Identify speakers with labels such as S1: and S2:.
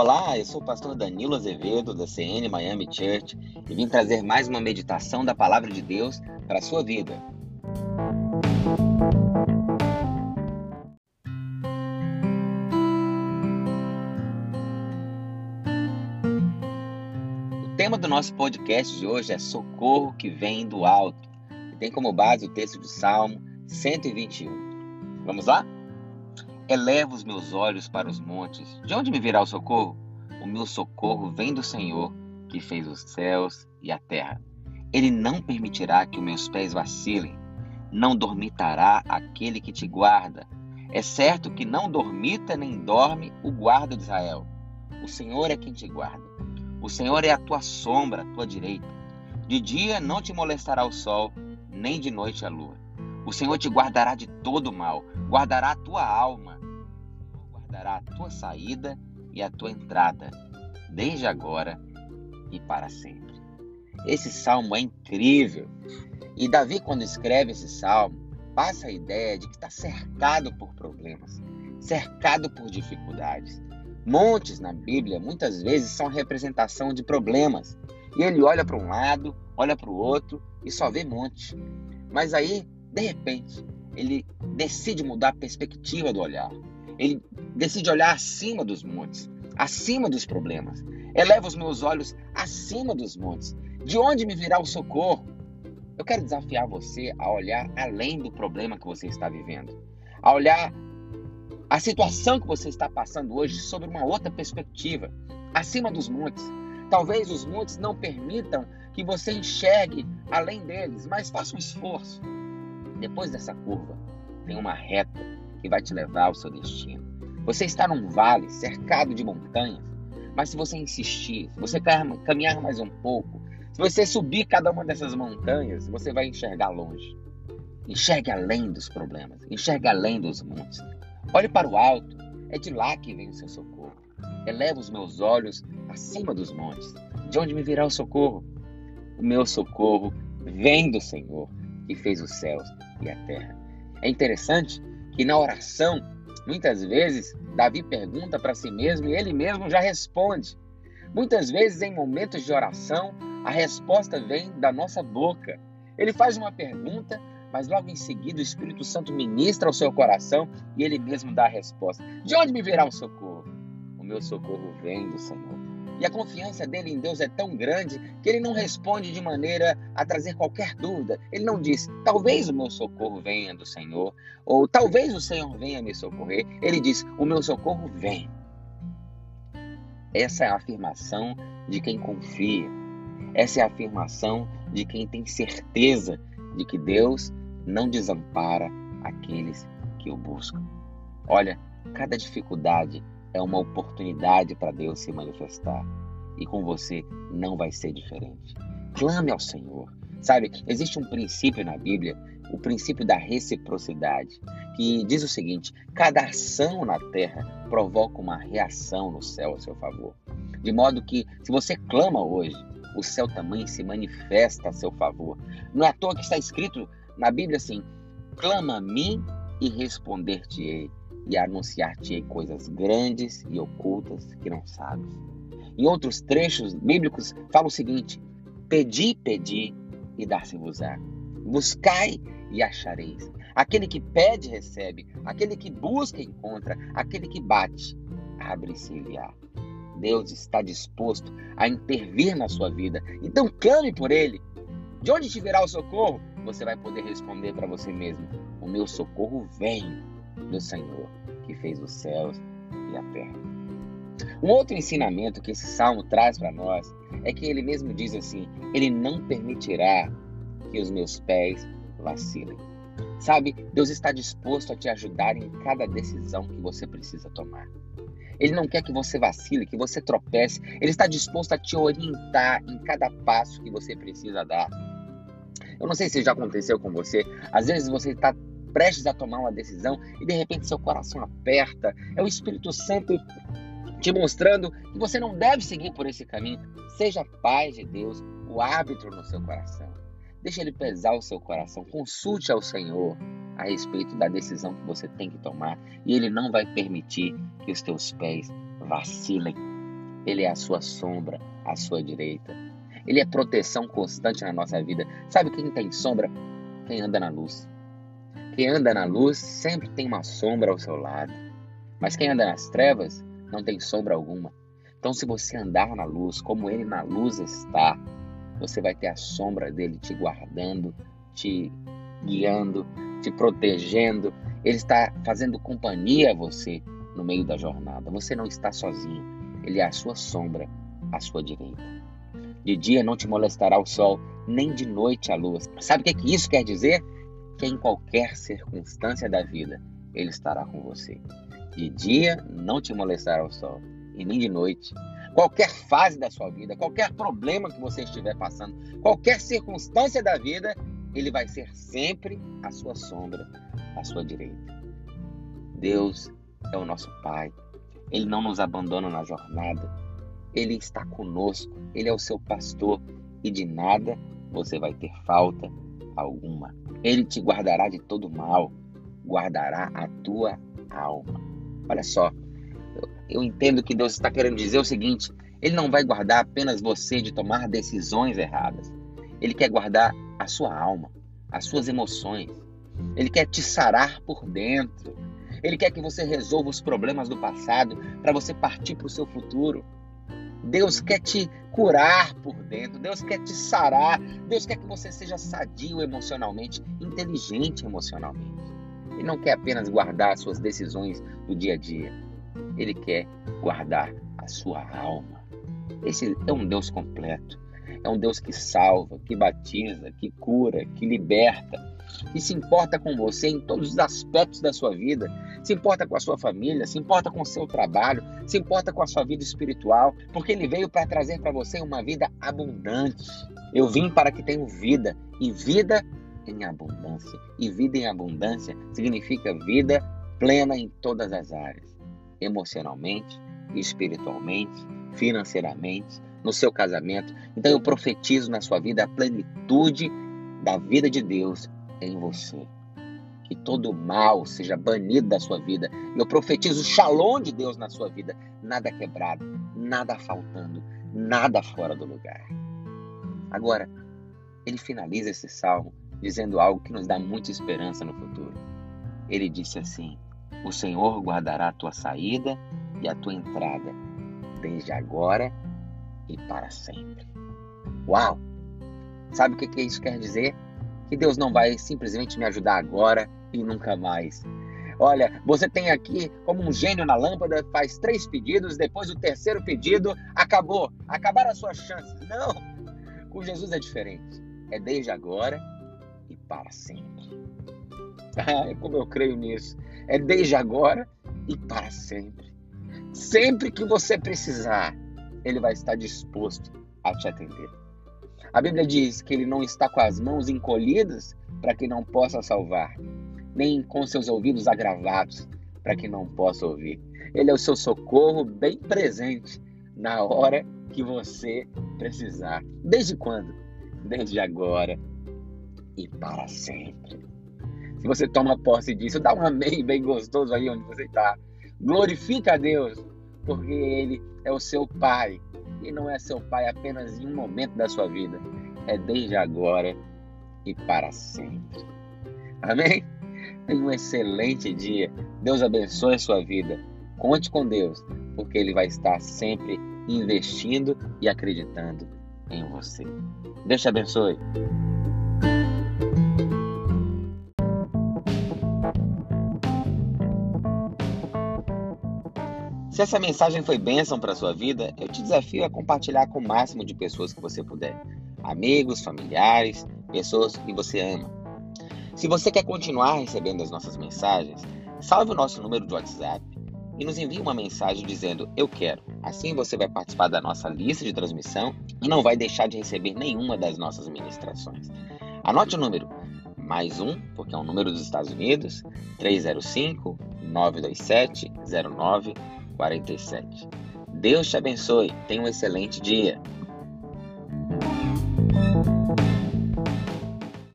S1: Olá, eu sou o pastor Danilo Azevedo, da CN Miami Church, e vim trazer mais uma meditação da Palavra de Deus para a sua vida. O tema do nosso podcast de hoje é Socorro que vem do alto, e tem como base o texto de Salmo 121. Vamos lá? Elevo os meus olhos para os montes. De onde me virá o socorro? O meu socorro vem do Senhor, que fez os céus e a terra. Ele não permitirá que os meus pés vacilem. Não dormitará aquele que te guarda. É certo que não dormita nem dorme o guarda de Israel. O Senhor é quem te guarda. O Senhor é a tua sombra, a tua direita. De dia não te molestará o sol, nem de noite a lua. O Senhor te guardará de todo mal, guardará a tua alma dará a tua saída e a tua entrada, desde agora e para sempre. Esse salmo é incrível. E Davi, quando escreve esse salmo, passa a ideia de que está cercado por problemas, cercado por dificuldades. Montes na Bíblia muitas vezes são representação de problemas. E ele olha para um lado, olha para o outro e só vê monte. Mas aí, de repente, ele decide mudar a perspectiva do olhar. Ele decide olhar acima dos montes, acima dos problemas. Eleva os meus olhos acima dos montes. De onde me virá o socorro? Eu quero desafiar você a olhar além do problema que você está vivendo, a olhar a situação que você está passando hoje sobre uma outra perspectiva, acima dos montes. Talvez os montes não permitam que você enxergue além deles, mas faça um esforço. Depois dessa curva, tem uma reta que vai te levar ao seu destino. Você está num vale cercado de montanhas, mas se você insistir, se você caminhar mais um pouco, se você subir cada uma dessas montanhas, você vai enxergar longe. Enxergue além dos problemas, enxergue além dos montes. Olhe para o alto, é de lá que vem o seu socorro. Eleva os meus olhos acima dos montes. De onde me virá o socorro? O meu socorro vem do Senhor, que fez os céus e a terra. É interessante e na oração, muitas vezes, Davi pergunta para si mesmo e ele mesmo já responde. Muitas vezes, em momentos de oração, a resposta vem da nossa boca. Ele faz uma pergunta, mas logo em seguida o Espírito Santo ministra ao seu coração e ele mesmo dá a resposta. De onde me virá o socorro? O meu socorro vem do Senhor. E a confiança dele em Deus é tão grande que ele não responde de maneira a trazer qualquer dúvida. Ele não diz, talvez o meu socorro venha do Senhor, ou talvez o Senhor venha me socorrer. Ele diz, o meu socorro vem. Essa é a afirmação de quem confia. Essa é a afirmação de quem tem certeza de que Deus não desampara aqueles que o buscam. Olha, cada dificuldade é uma oportunidade para Deus se manifestar. E com você não vai ser diferente. Clame ao Senhor. Sabe, existe um princípio na Bíblia, o princípio da reciprocidade, que diz o seguinte: cada ação na terra provoca uma reação no céu a seu favor. De modo que, se você clama hoje, o céu também se manifesta a seu favor. Não é à toa que está escrito na Bíblia assim: clama a mim e responder-te-ei e anunciar-te coisas grandes e ocultas que não sabes. Em outros trechos bíblicos fala o seguinte: Pedi, pedi e dar-se-vos-á. Buscai e achareis. Aquele que pede, recebe. Aquele que busca, encontra. Aquele que bate, abre-se-lhe-á. Deus está disposto a intervir na sua vida. Então clame por Ele. De onde te virá o socorro? Você vai poder responder para você mesmo: O meu socorro vem do Senhor que fez os céus e a terra. Um outro ensinamento que esse salmo traz para nós é que ele mesmo diz assim: Ele não permitirá que os meus pés vacilem. Sabe, Deus está disposto a te ajudar em cada decisão que você precisa tomar. Ele não quer que você vacile, que você tropece. Ele está disposto a te orientar em cada passo que você precisa dar. Eu não sei se já aconteceu com você. Às vezes você está prestes a tomar uma decisão e de repente seu coração aperta. É o Espírito Santo te mostrando que você não deve seguir por esse caminho. Seja paz de Deus, o árbitro no seu coração. Deixe ele pesar o seu coração. Consulte ao Senhor a respeito da decisão que você tem que tomar e ele não vai permitir que os teus pés vacilem. Ele é a sua sombra, a sua direita. Ele é proteção constante na nossa vida. Sabe quem tem sombra? Quem anda na luz. Quem anda na luz sempre tem uma sombra ao seu lado. Mas quem anda nas trevas não tem sombra alguma. Então, se você andar na luz, como ele na luz está, você vai ter a sombra dele te guardando, te guiando, te protegendo. Ele está fazendo companhia a você no meio da jornada. Você não está sozinho. Ele é a sua sombra, à sua direita. De dia não te molestará o sol, nem de noite a lua. Sabe o que, é que isso quer dizer? Que em qualquer circunstância da vida, Ele estará com você. De dia não te molestará o sol, e nem de noite. Qualquer fase da sua vida, qualquer problema que você estiver passando, qualquer circunstância da vida, Ele vai ser sempre a sua sombra, à sua direita. Deus é o nosso Pai. Ele não nos abandona na jornada. Ele está conosco. Ele é o seu pastor e de nada você vai ter falta alguma. Ele te guardará de todo mal, guardará a tua alma. Olha só, eu, eu entendo que Deus está querendo dizer o seguinte: Ele não vai guardar apenas você de tomar decisões erradas. Ele quer guardar a sua alma, as suas emoções. Ele quer te sarar por dentro. Ele quer que você resolva os problemas do passado para você partir para o seu futuro. Deus quer te curar por dentro, Deus quer te sarar, Deus quer que você seja sadio emocionalmente, inteligente emocionalmente. Ele não quer apenas guardar as suas decisões do dia a dia, ele quer guardar a sua alma. Esse é um Deus completo, é um Deus que salva, que batiza, que cura, que liberta, que se importa com você em todos os aspectos da sua vida, se importa com a sua família, se importa com o seu trabalho, se importa com a sua vida espiritual, porque ele veio para trazer para você uma vida abundante. Eu vim para que tenham vida e vida em abundância. E vida em abundância significa vida plena em todas as áreas, emocionalmente, espiritualmente, financeiramente, no seu casamento. Então eu profetizo na sua vida a plenitude da vida de Deus em você. Que todo mal seja banido da sua vida. Eu profetizo o shalom de Deus na sua vida. Nada quebrado, nada faltando, nada fora do lugar. Agora, ele finaliza esse salmo dizendo algo que nos dá muita esperança no futuro. Ele disse assim: O Senhor guardará a tua saída e a tua entrada, desde agora e para sempre. Uau! Sabe o que isso quer dizer? que Deus não vai simplesmente me ajudar agora e nunca mais. Olha, você tem aqui como um gênio na lâmpada, faz três pedidos, depois do terceiro pedido, acabou, acabaram as suas chances. Não, com Jesus é diferente. É desde agora e para sempre. Ah, como eu creio nisso. É desde agora e para sempre. Sempre que você precisar, Ele vai estar disposto a te atender. A Bíblia diz que ele não está com as mãos encolhidas para que não possa salvar, nem com seus ouvidos agravados para que não possa ouvir. Ele é o seu socorro bem presente na hora que você precisar. Desde quando? Desde agora e para sempre. Se você toma posse disso, dá um amém bem gostoso aí onde você está. Glorifica a Deus, porque Ele é o seu Pai e não é seu pai apenas em um momento da sua vida, é desde agora e para sempre. Amém? Tenha um excelente dia. Deus abençoe a sua vida. Conte com Deus, porque Ele vai estar sempre investindo e acreditando em você. Deus te abençoe. Se essa mensagem foi bênção para a sua vida, eu te desafio a compartilhar com o máximo de pessoas que você puder. Amigos, familiares, pessoas que você ama. Se você quer continuar recebendo as nossas mensagens, salve o nosso número de WhatsApp e nos envie uma mensagem dizendo eu quero. Assim você vai participar da nossa lista de transmissão e não vai deixar de receber nenhuma das nossas ministrações. Anote o número mais um, porque é um número dos Estados Unidos, 305 927 09 47. Deus te abençoe. Tenha um excelente dia.